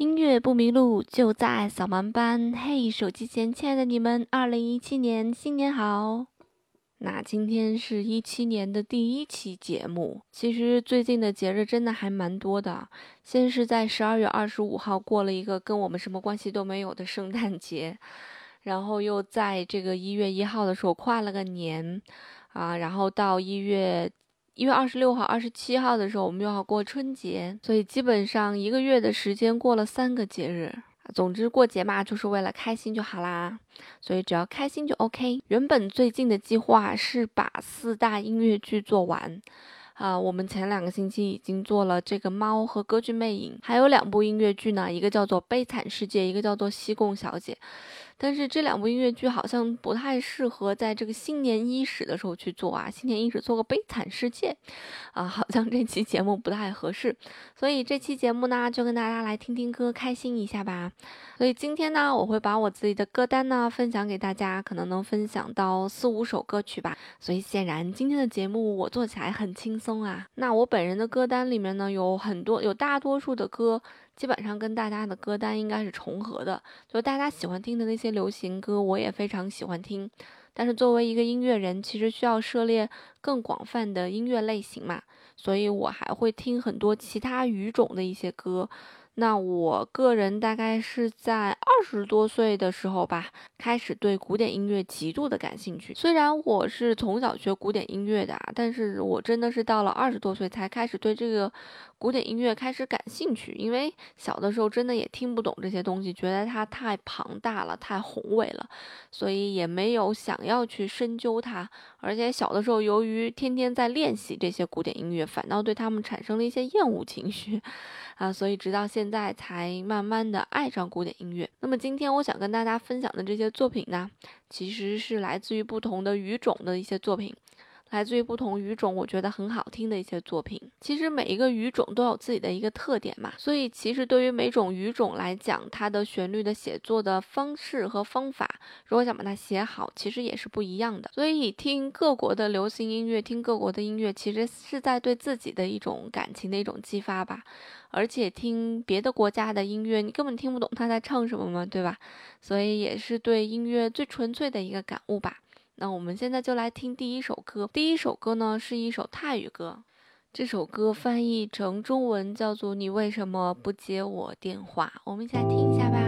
音乐不迷路，就在扫盲班。嘿，手机前亲爱的你们，二零一七年新年好！那今天是一七年的第一期节目。其实最近的节日真的还蛮多的。先是在十二月二十五号过了一个跟我们什么关系都没有的圣诞节，然后又在这个一月一号的时候跨了个年，啊，然后到一月。一月二十六号、二十七号的时候，我们又要过春节，所以基本上一个月的时间过了三个节日。总之过节嘛，就是为了开心就好啦。所以只要开心就 OK。原本最近的计划是把四大音乐剧做完，啊，我们前两个星期已经做了这个《猫》和《歌剧魅影》，还有两部音乐剧呢，一个叫做《悲惨世界》，一个叫做《西贡小姐》。但是这两部音乐剧好像不太适合在这个新年伊始的时候去做啊，新年伊始做个悲惨世界，啊，好像这期节目不太合适，所以这期节目呢，就跟大家来听听歌，开心一下吧。所以今天呢，我会把我自己的歌单呢分享给大家，可能能分享到四五首歌曲吧。所以显然今天的节目我做起来很轻松啊。那我本人的歌单里面呢，有很多，有大多数的歌。基本上跟大家的歌单应该是重合的，就大家喜欢听的那些流行歌，我也非常喜欢听。但是作为一个音乐人，其实需要涉猎更广泛的音乐类型嘛，所以我还会听很多其他语种的一些歌。那我个人大概是在二十多岁的时候吧，开始对古典音乐极度的感兴趣。虽然我是从小学古典音乐的，但是我真的是到了二十多岁才开始对这个古典音乐开始感兴趣。因为小的时候真的也听不懂这些东西，觉得它太庞大了，太宏伟了，所以也没有想要去深究它。而且小的时候由于天天在练习这些古典音乐，反倒对他们产生了一些厌恶情绪。啊，所以直到现在才慢慢的爱上古典音乐。那么今天我想跟大家分享的这些作品呢，其实是来自于不同的语种的一些作品。来自于不同语种，我觉得很好听的一些作品。其实每一个语种都有自己的一个特点嘛，所以其实对于每种语种来讲，它的旋律的写作的方式和方法，如果想把它写好，其实也是不一样的。所以听各国的流行音乐，听各国的音乐，其实是在对自己的一种感情的一种激发吧。而且听别的国家的音乐，你根本听不懂他在唱什么嘛，对吧？所以也是对音乐最纯粹的一个感悟吧。那我们现在就来听第一首歌。第一首歌呢是一首泰语歌，这首歌翻译成中文叫做《你为什么不接我电话》。我们一起来听一下吧。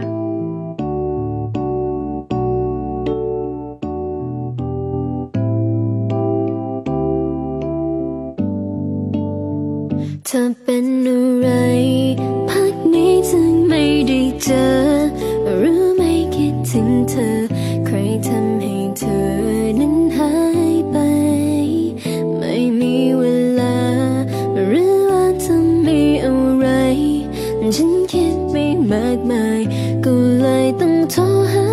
ฉันคิดไม่มากมาย ก็เลยต้องโทรหา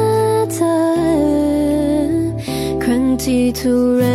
เธอ ครั้งที่เท่าไร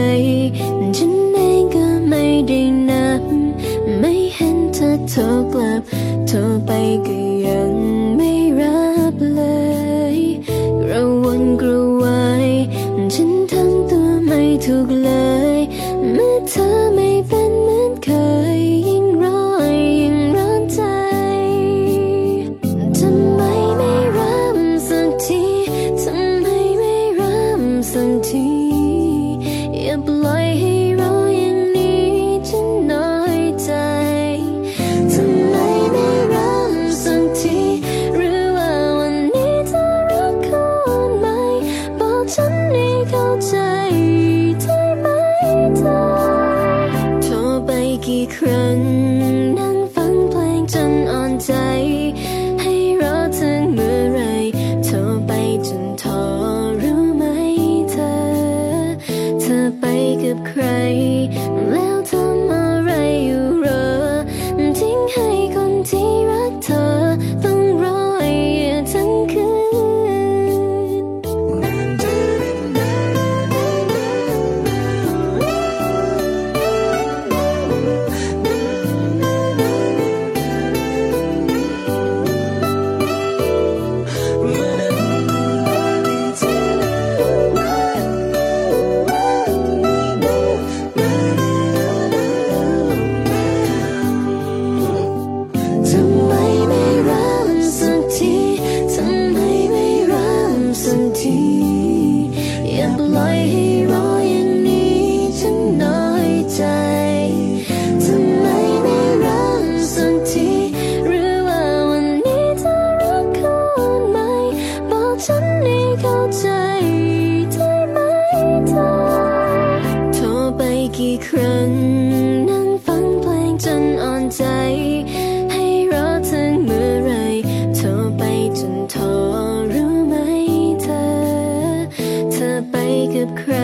ับใคร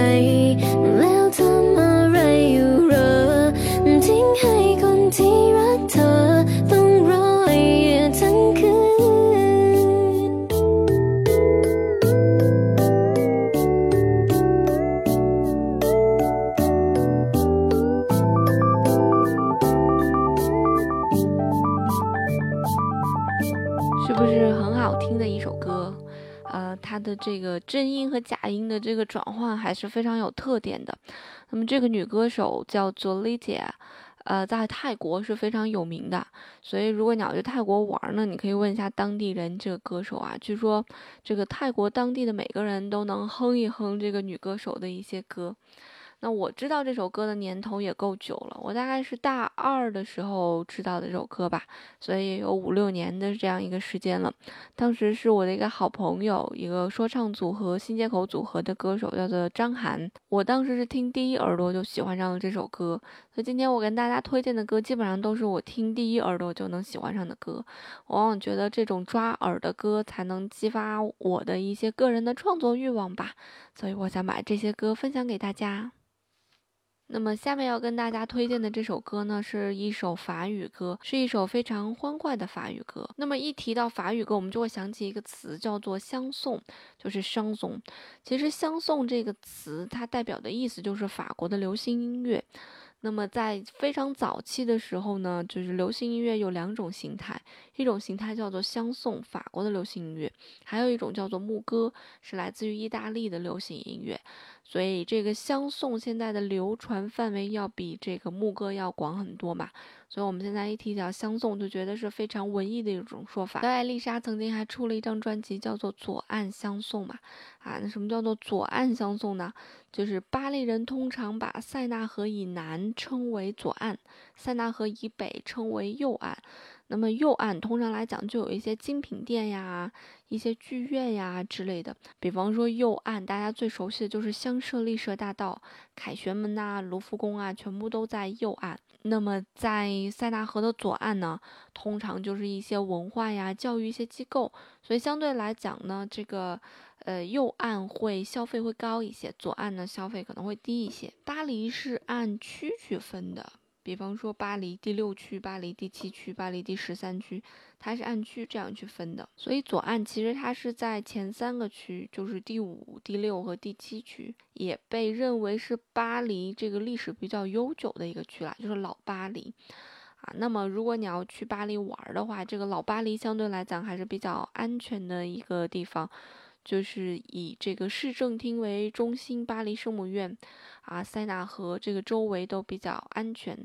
แล้ว 这个真音和假音的这个转换还是非常有特点的。那么这个女歌手叫做 Lydia，呃，在泰国是非常有名的。所以如果你要去泰国玩呢，你可以问一下当地人这个歌手啊。据说这个泰国当地的每个人都能哼一哼这个女歌手的一些歌。那我知道这首歌的年头也够久了，我大概是大二的时候知道的这首歌吧，所以有五六年的这样一个时间了。当时是我的一个好朋友，一个说唱组合新街口组合的歌手叫做张涵，我当时是听第一耳朵就喜欢上了这首歌，所以今天我跟大家推荐的歌基本上都是我听第一耳朵就能喜欢上的歌。我往往觉得这种抓耳的歌才能激发我的一些个人的创作欲望吧，所以我想把这些歌分享给大家。那么下面要跟大家推荐的这首歌呢，是一首法语歌，是一首非常欢快的法语歌。那么一提到法语歌，我们就会想起一个词，叫做相送，就是商颂。其实相送这个词，它代表的意思就是法国的流行音乐。那么在非常早期的时候呢，就是流行音乐有两种形态，一种形态叫做相送，法国的流行音乐；还有一种叫做牧歌，是来自于意大利的流行音乐。所以这个相送现在的流传范围要比这个牧歌要广很多嘛。所以我们现在一提到相送，就觉得是非常文艺的一种说法。艾丽莎曾经还出了一张专辑，叫做《左岸相送》嘛。啊，那什么叫做左岸相送呢？就是巴黎人通常把塞纳河以南称为左岸，塞纳河以北称为右岸。那么右岸通常来讲就有一些精品店呀、一些剧院呀之类的。比方说右岸，大家最熟悉的就是香榭丽舍大道、凯旋门呐、卢浮宫啊，全部都在右岸。那么在塞纳河的左岸呢，通常就是一些文化呀、教育一些机构。所以相对来讲呢，这个呃右岸会消费会高一些，左岸呢消费可能会低一些。巴黎是按区去分的。比方说巴黎第六区、巴黎第七区、巴黎第十三区，它是按区这样去分的。所以左岸其实它是在前三个区，就是第五、第六和第七区，也被认为是巴黎这个历史比较悠久的一个区啦，就是老巴黎啊。那么如果你要去巴黎玩的话，这个老巴黎相对来讲还是比较安全的一个地方。就是以这个市政厅为中心，巴黎圣母院，啊，塞纳河这个周围都比较安全。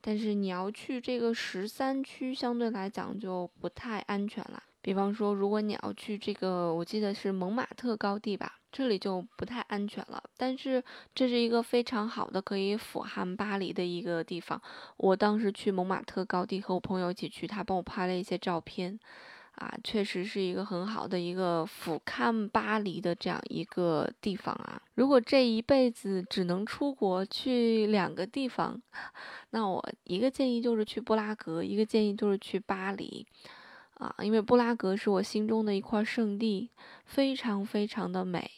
但是你要去这个十三区，相对来讲就不太安全了。比方说，如果你要去这个，我记得是蒙马特高地吧，这里就不太安全了。但是这是一个非常好的可以俯瞰巴黎的一个地方。我当时去蒙马特高地和我朋友一起去，他帮我拍了一些照片。啊，确实是一个很好的一个俯瞰巴黎的这样一个地方啊。如果这一辈子只能出国去两个地方，那我一个建议就是去布拉格，一个建议就是去巴黎，啊，因为布拉格是我心中的一块圣地，非常非常的美。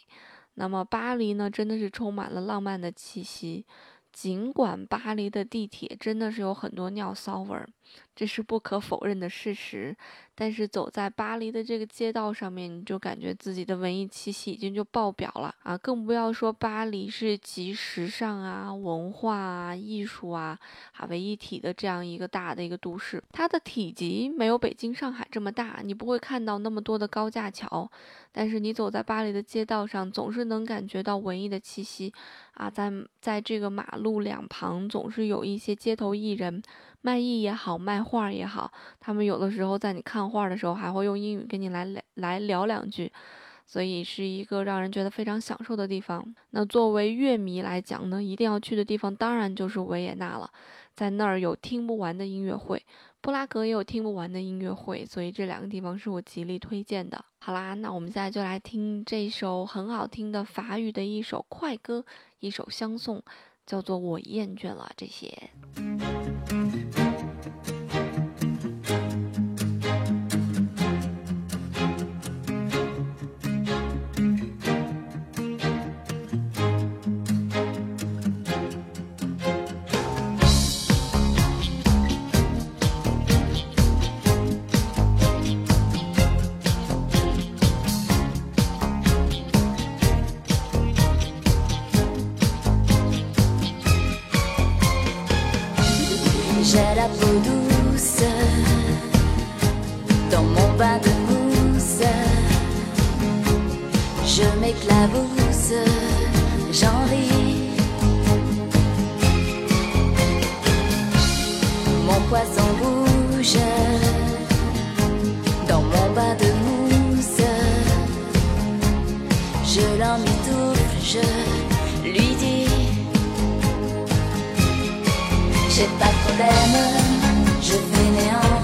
那么巴黎呢，真的是充满了浪漫的气息。尽管巴黎的地铁真的是有很多尿骚味儿，这是不可否认的事实。但是走在巴黎的这个街道上面，你就感觉自己的文艺气息已经就爆表了啊！更不要说巴黎是集时尚啊、文化啊、艺术啊啊为一体的这样一个大的一个都市。它的体积没有北京、上海这么大，你不会看到那么多的高架桥。但是你走在巴黎的街道上，总是能感觉到文艺的气息，啊，在在这个马路两旁，总是有一些街头艺人，卖艺也好，卖画也好，他们有的时候在你看画的时候，还会用英语跟你来来聊两句，所以是一个让人觉得非常享受的地方。那作为乐迷来讲呢，一定要去的地方，当然就是维也纳了，在那儿有听不完的音乐会。布拉格也有听不完的音乐会，所以这两个地方是我极力推荐的。好啦，那我们现在就来听这首很好听的法语的一首快歌，一首相送，叫做《我厌倦了这些》。rouge dans mon bain de mousse. Je l'emmitoufle, je lui dis J'ai pas de problème, je fais néant.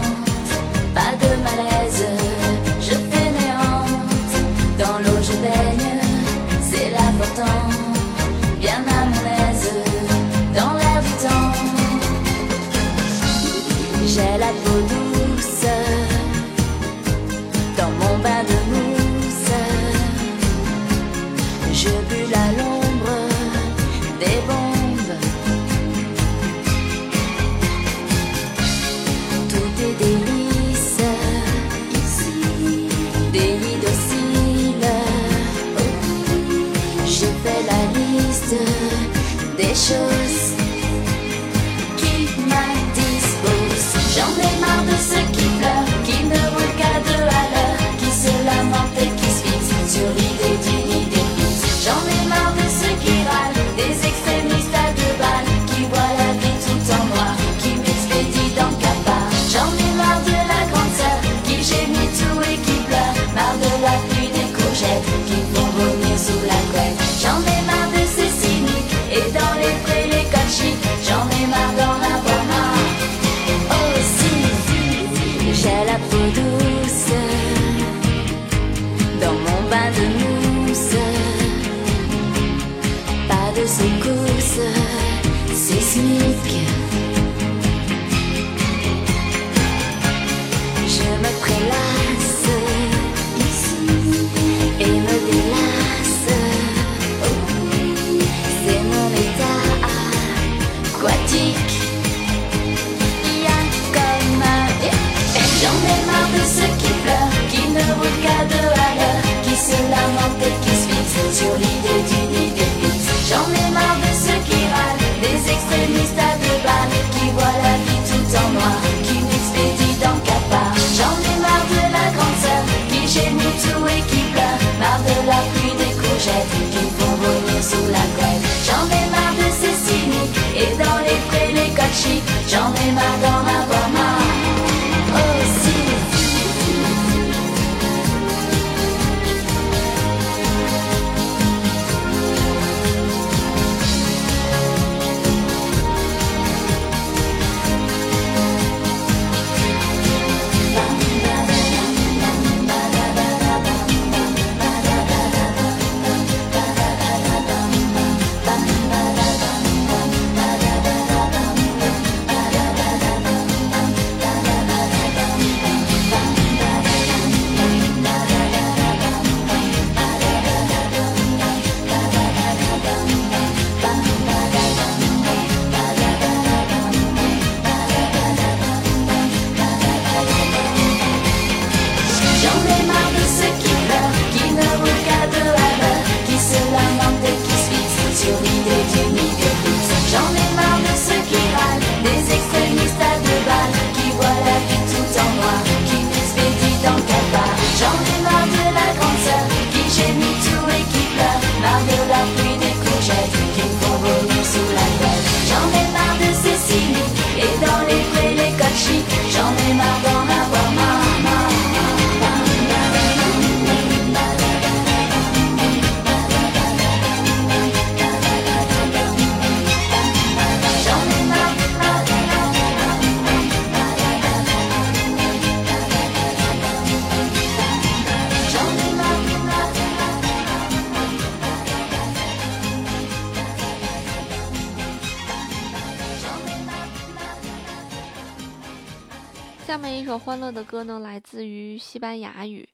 sure 欢乐的歌呢来自于西班牙语。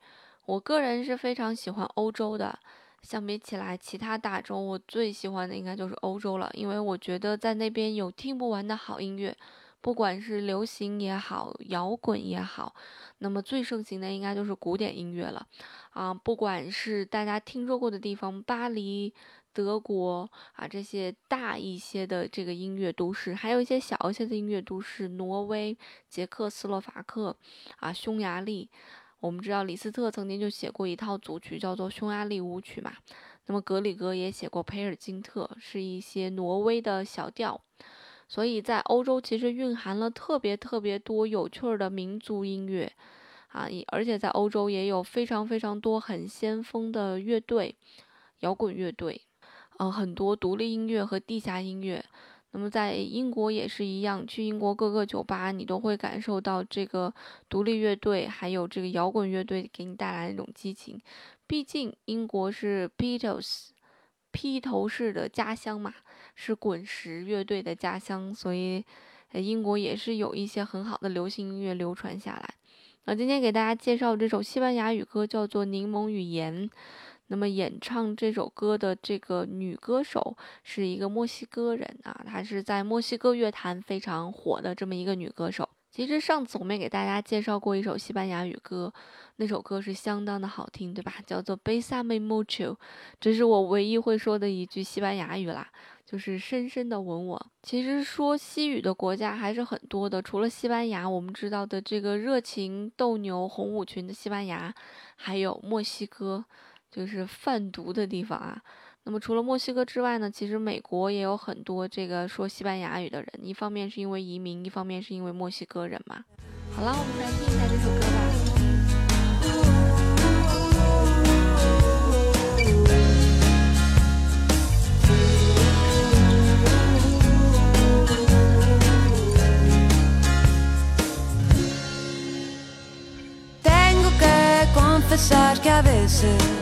我个人是非常喜欢欧洲的相比起来其他大洲我最喜欢的应该就是欧洲了因为我觉得在那边有听不完的好音乐不管是流行也好摇滚也好那么最盛行的应该就是古典音乐了。啊不管是大家听说过的地方巴黎德国啊这些大一些的这个音乐都市，还有一些小一些的音乐都市，挪威、捷克斯洛伐克啊、匈牙利，我们知道李斯特曾经就写过一套组曲，叫做匈牙利舞曲嘛。那么格里格也写过佩尔金特，是一些挪威的小调。所以在欧洲其实蕴含了特别特别多有趣的民族音乐，啊，也，而且在欧洲也有非常非常多很先锋的乐队，摇滚乐队。嗯，很多独立音乐和地下音乐。那么在英国也是一样，去英国各个酒吧，你都会感受到这个独立乐队还有这个摇滚乐队给你带来那种激情。毕竟英国是 Beatles 披头士的家乡嘛。是滚石乐队的家乡，所以，英国也是有一些很好的流行音乐流传下来。那今天给大家介绍这首西班牙语歌，叫做《柠檬语言》。那么演唱这首歌的这个女歌手是一个墨西哥人啊，她是在墨西哥乐坛非常火的这么一个女歌手。其实上次我们也给大家介绍过一首西班牙语歌，那首歌是相当的好听，对吧？叫做《Besame Mucho》，这是我唯一会说的一句西班牙语啦。就是深深的吻我。其实说西语的国家还是很多的，除了西班牙，我们知道的这个热情斗牛红舞裙的西班牙，还有墨西哥，就是贩毒的地方啊。那么除了墨西哥之外呢，其实美国也有很多这个说西班牙语的人，一方面是因为移民，一方面是因为墨西哥人嘛。好了，我们来听一下这首歌吧。que a veces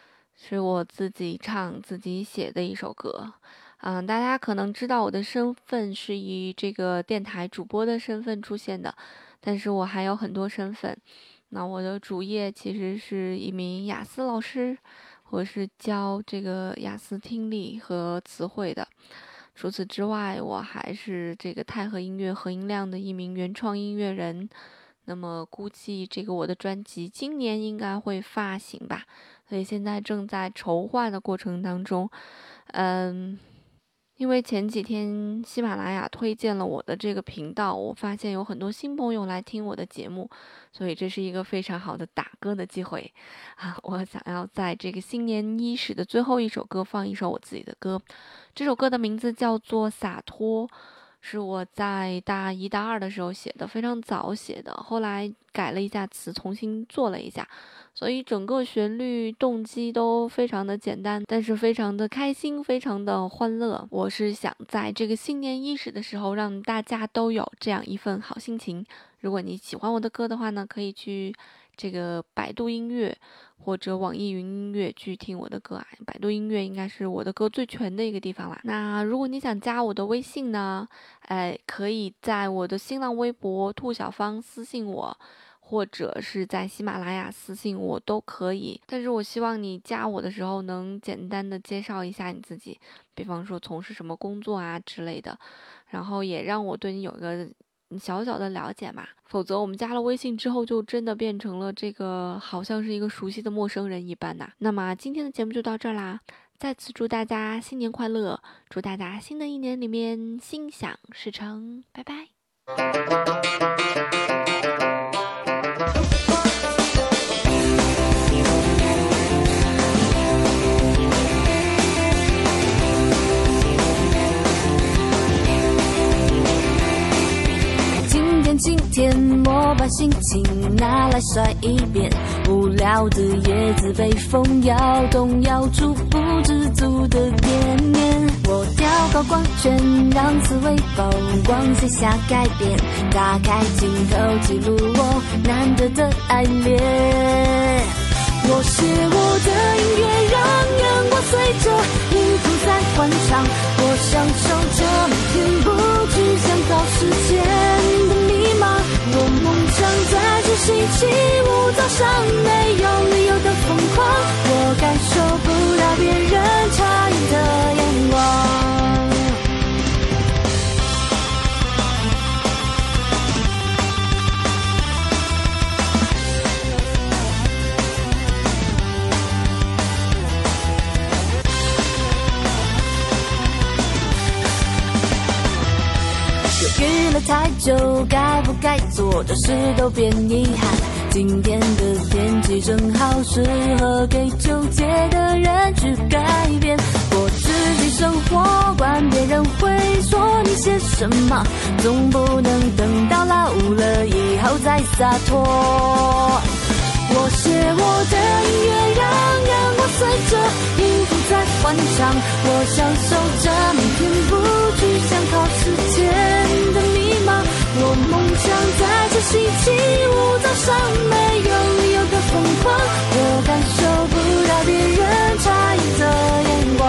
是我自己唱、自己写的一首歌，嗯，大家可能知道我的身份是以这个电台主播的身份出现的，但是我还有很多身份。那我的主业其实是一名雅思老师，我是教这个雅思听力和词汇的。除此之外，我还是这个太和音乐何音亮的一名原创音乐人。那么估计这个我的专辑今年应该会发行吧。所以现在正在筹划的过程当中，嗯，因为前几天喜马拉雅推荐了我的这个频道，我发现有很多新朋友来听我的节目，所以这是一个非常好的打歌的机会啊！我想要在这个新年伊始的最后一首歌放一首我自己的歌，这首歌的名字叫做《洒脱》。是我在大一、大二的时候写的，非常早写的，后来改了一下词，重新做了一下，所以整个旋律动机都非常的简单，但是非常的开心，非常的欢乐。我是想在这个新年伊始的时候，让大家都有这样一份好心情。如果你喜欢我的歌的话呢，可以去这个百度音乐。或者网易云音乐去听我的歌啊，百度音乐应该是我的歌最全的一个地方啦。那如果你想加我的微信呢，哎，可以在我的新浪微博兔小芳私信我，或者是在喜马拉雅私信我都可以。但是我希望你加我的时候能简单的介绍一下你自己，比方说从事什么工作啊之类的，然后也让我对你有一个。小小的了解嘛，否则我们加了微信之后，就真的变成了这个好像是一个熟悉的陌生人一般呐。那么今天的节目就到这儿啦，再次祝大家新年快乐，祝大家新的一年里面心想事成，拜拜。天我把心情拿来甩一遍，无聊的叶子被风摇动摇出不知足的点点。我调高光圈，让刺猬曝光写下改变，打开镜头记录我难得的爱恋。我写我的音乐，让阳光随着音符在欢唱，我享受着每天不去想考试前的。我梦想在这星期五早上没有理由的疯狂，我感受不到别人诧异的眼光。太久，该不该做的事都变遗憾。今天的天气正好适合给纠结的人去改变。过自己生活，管别人会说你些什么，总不能等到老了以后再洒脱。我写我的音乐，让阳光随着音符在欢唱。我享受着每天不去想考试前的迷茫。我梦想在这星期五早上没有理由的疯狂。我感受不到别人诧异的眼光。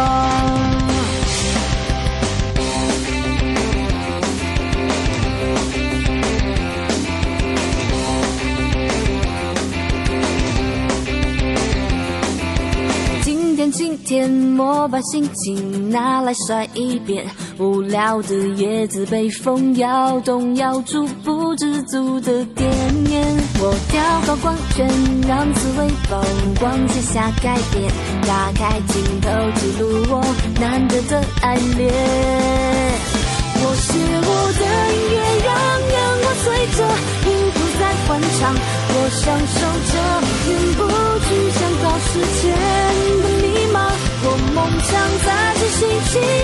今天莫把心情拿来甩一遍，无聊的叶子被风摇动，摇出不知足的惦念。我调高光圈，让刺猬风光写下改变，打开镜头记录我难得的爱恋。我写我的音乐，让阳光随着音符在欢唱，我享受着远不去想早时间的迷茫，我梦想在这星期。